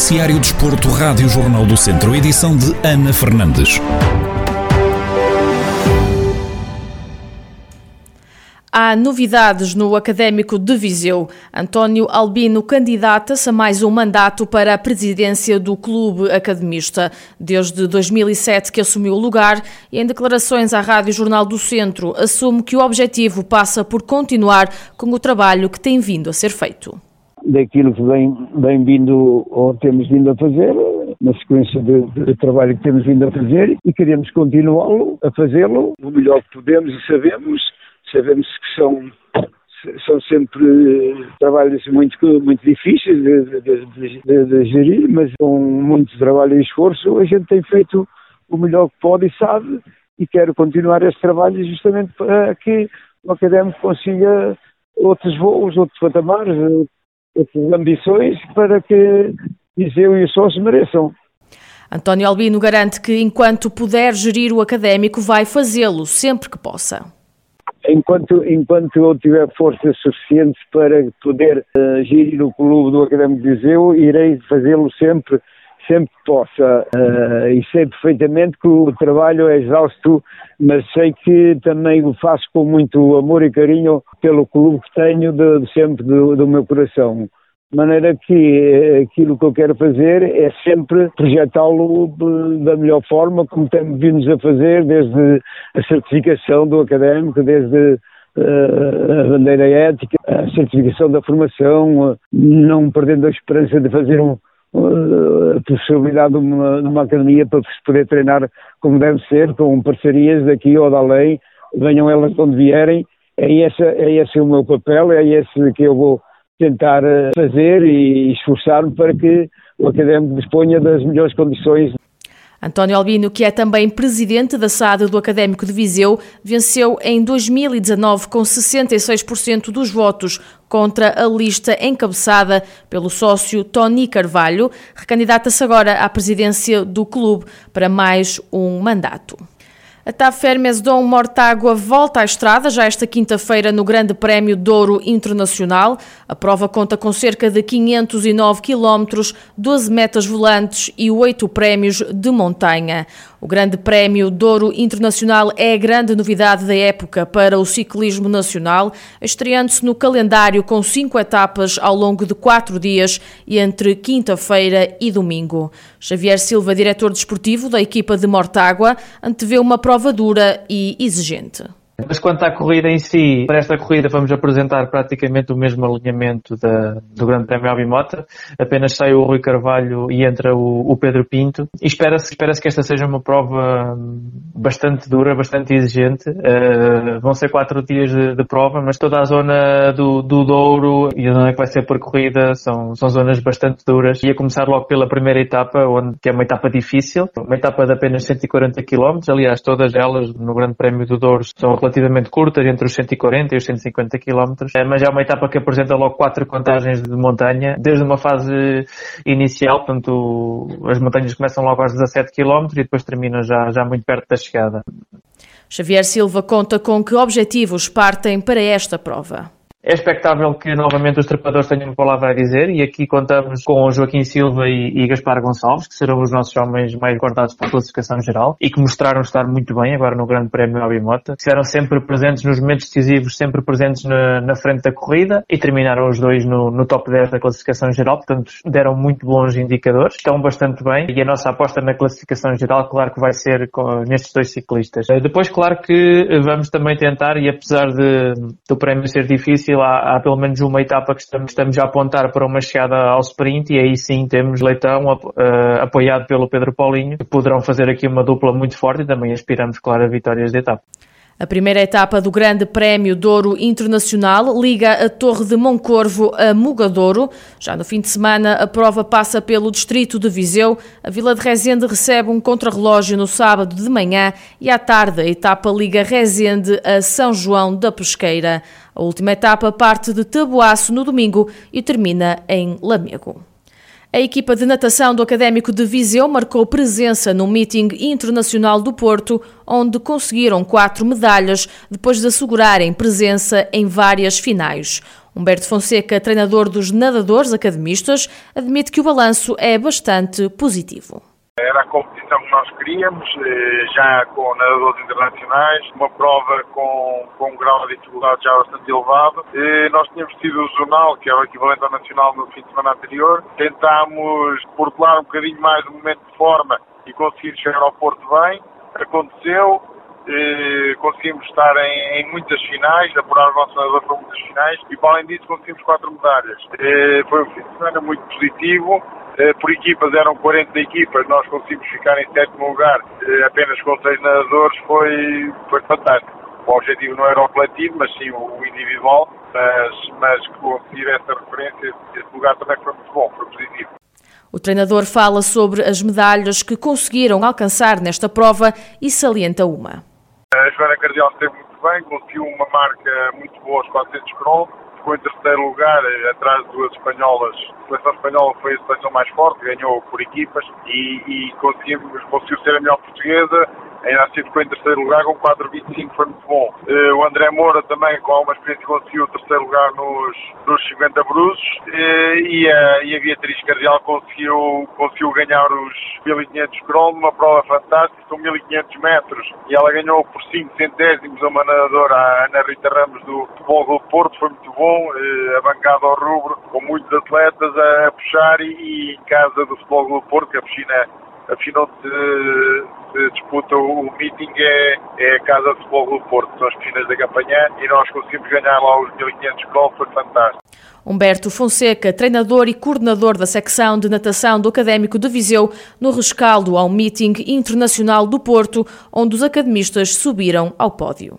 Noticiário Desporto, Rádio Jornal do Centro, edição de Ana Fernandes. Há novidades no Académico de Viseu. António Albino candidata-se a mais um mandato para a presidência do clube academista. Desde 2007 que assumiu o lugar e em declarações à Rádio Jornal do Centro assume que o objetivo passa por continuar com o trabalho que tem vindo a ser feito. Daquilo que vem, vem vindo ou temos vindo a fazer, na sequência de, de, trabalho que temos vindo a fazer e queremos continuá-lo, a fazê-lo. O melhor que podemos e sabemos Sabemos que são, são sempre trabalhos muito, muito difíceis de, de, de, de, gerir, mas com muito trabalho e esforço a gente tem feito o melhor que pode e sabe e quero continuar esse trabalho justamente para que o académico consiga outros voos, outros patamares, ambições para que Viseu e os sócios mereçam. António Albino garante que, enquanto puder gerir o académico, vai fazê-lo sempre que possa enquanto, enquanto eu tiver forças suficientes para poder uh, gerir o clube do Académico de Viseu, irei fazê-lo sempre, sempre que possa. Uh, e sei perfeitamente que o trabalho é exausto, mas sei que também o faço com muito amor e carinho pelo clube que tenho de, de sempre do, do meu coração. De maneira que eh, aquilo que eu quero fazer é sempre projetá-lo da melhor forma, como temos vindo a fazer desde a certificação do académico, desde a bandeira ética, a certificação da formação, não perdendo a esperança de fazer um, a possibilidade de uma, de uma, academia para se poder treinar como deve ser, com parcerias daqui ou da além, venham elas de onde vierem. É esse, é esse o meu papel, é esse que eu vou tentar eh, fazer e esforçar-me para que o académico disponha das melhores condições. António Albino, que é também presidente da SAD do Académico de Viseu, venceu em 2019 com 66% dos votos contra a lista encabeçada pelo sócio Tony Carvalho. Recandidata-se agora à presidência do clube para mais um mandato. A TAP Fermes Dom Mortágua volta à estrada já esta quinta-feira no Grande Prémio Douro Internacional. A prova conta com cerca de 509 quilómetros, 12 metas volantes e 8 prémios de montanha. O Grande Prémio Douro Internacional é a grande novidade da época para o ciclismo nacional, estreando-se no calendário com cinco etapas ao longo de quatro dias e entre quinta-feira e domingo. Xavier Silva, diretor desportivo da equipa de Mortágua, antevê uma prova dura e exigente. Mas quanto à corrida em si, para esta corrida vamos apresentar praticamente o mesmo alinhamento da, do Grande Prémio Albimota. Apenas sai o Rui Carvalho e entra o, o Pedro Pinto. E espera-se espera que esta seja uma prova bastante dura, bastante exigente. Uh, vão ser quatro dias de, de, prova, mas toda a zona do, do Douro e a zona que vai ser percorrida são, são zonas bastante duras. E a começar logo pela primeira etapa, onde, que é uma etapa difícil, uma etapa de apenas 140 km. Aliás, todas elas no Grande Prémio do Douro são relativamente curtas, entre os 140 e os 150 km, eh, mas é uma etapa que apresenta logo quatro contagens de montanha, desde uma fase inicial, portanto as montanhas começam logo aos 17 km e depois terminam já, já muito perto da chegada. Xavier Silva conta com que objetivos partem para esta prova. É expectável que novamente os trepadores tenham uma palavra a dizer e aqui contamos com Joaquim Silva e, e Gaspar Gonçalves, que serão os nossos homens mais guardados para a classificação geral e que mostraram estar muito bem agora no Grande Prémio Abimota. Estiveram sempre presentes nos momentos decisivos, sempre presentes na, na frente da corrida e terminaram os dois no, no, top 10 da classificação geral, portanto deram muito bons indicadores, estão bastante bem e a nossa aposta na classificação geral, claro que vai ser com, nestes dois ciclistas. Eh, depois, claro que vamos também tentar e apesar de, do prémio ser difícil, há, pelo menos uma etapa que estamos, estamos a apontar para uma chegada ao sprint e aí sim temos Leitão uh, apoiado pelo Pedro Paulinho, que poderão fazer aqui uma dupla muito forte e também aspiramos, claro, a vitórias de etapa. A primeira etapa do Grande Prémio Douro Internacional liga a Torre de Moncorvo a Mugadouro. Já no fim de semana, a prova passa pelo distrito de Viseu. A Vila de Rezende recebe um contrarrelógio no sábado de manhã e à tarde a etapa liga Rezende a São João da Pesqueira. A última etapa parte de Taboaço no domingo e termina em Lamego. A equipa de natação do Académico de Viseu marcou presença no meeting internacional do Porto, onde conseguiram quatro medalhas depois de assegurarem presença em várias finais. Humberto Fonseca, treinador dos nadadores academistas, admite que o balanço é bastante positivo. Era a competição que nós queríamos, eh, já com nadadores internacionais, uma prova com, com um grau de dificuldade já bastante elevado. E nós tínhamos tido o jornal, que é o equivalente ao nacional no fim de semana anterior. Tentámos portelar um bocadinho mais o momento de forma e conseguir chegar ao Porto bem. Aconteceu, eh, conseguimos estar em, em, muitas finais, apurar o nosso nadador para muitas finais e, para além disso, conseguimos quatro medalhas. Eh, foi um fim de semana muito positivo. Eh, por equipas eram 40 equipas, nós conseguimos ficar em sétimo lugar eh, apenas com seis nadadores, foi, foi fantástico. O objetivo não era o coletivo, mas sim o individual, mas, mas conseguir essa referência, esse lugar também foi muito bom, foi positivo. O treinador fala sobre as medalhas que conseguiram alcançar nesta prova e salienta uma. A Joana Cardial esteve muito bem, conseguiu uma marca muito boa aos 400 km, ficou em terceiro lugar, eh, atrás de duas espanholas. A seleção espanhola foi a seleção mais forte, ganhou por equipas e, e conseguiu ser a melhor portuguesa ainda assim ficou em terceiro lugar com 4,25, foi muito bom. Uh, o André Moura também, com alguma experiência, conseguiu o terceiro lugar nos, nos 50 bruços. Uh, e, a, e a Beatriz Cardial conseguiu, conseguiu ganhar os 1500 crono, uma prova fantástica, são 1500 metros. E ela ganhou por 5 centésimos a uma nadadora, a Ana Rita Ramos do Futebol do Porto, foi muito bom, uh, a bancada ao rubro, com muitos atletas a, a puxar e, e, em casa do Futebol do Porto, que a piscina a final de, de disputa o, meeting é, é a Casa de Futebol do Porto, são as piscinas da Campanhã e nós conseguimos ganhar lá os 1500 gols, foi fantástico. Humberto Fonseca, treinador e coordenador da secção de natação do Académico de Viseu, no rescaldo ao meeting internacional do Porto, onde os academistas subiram ao pódio.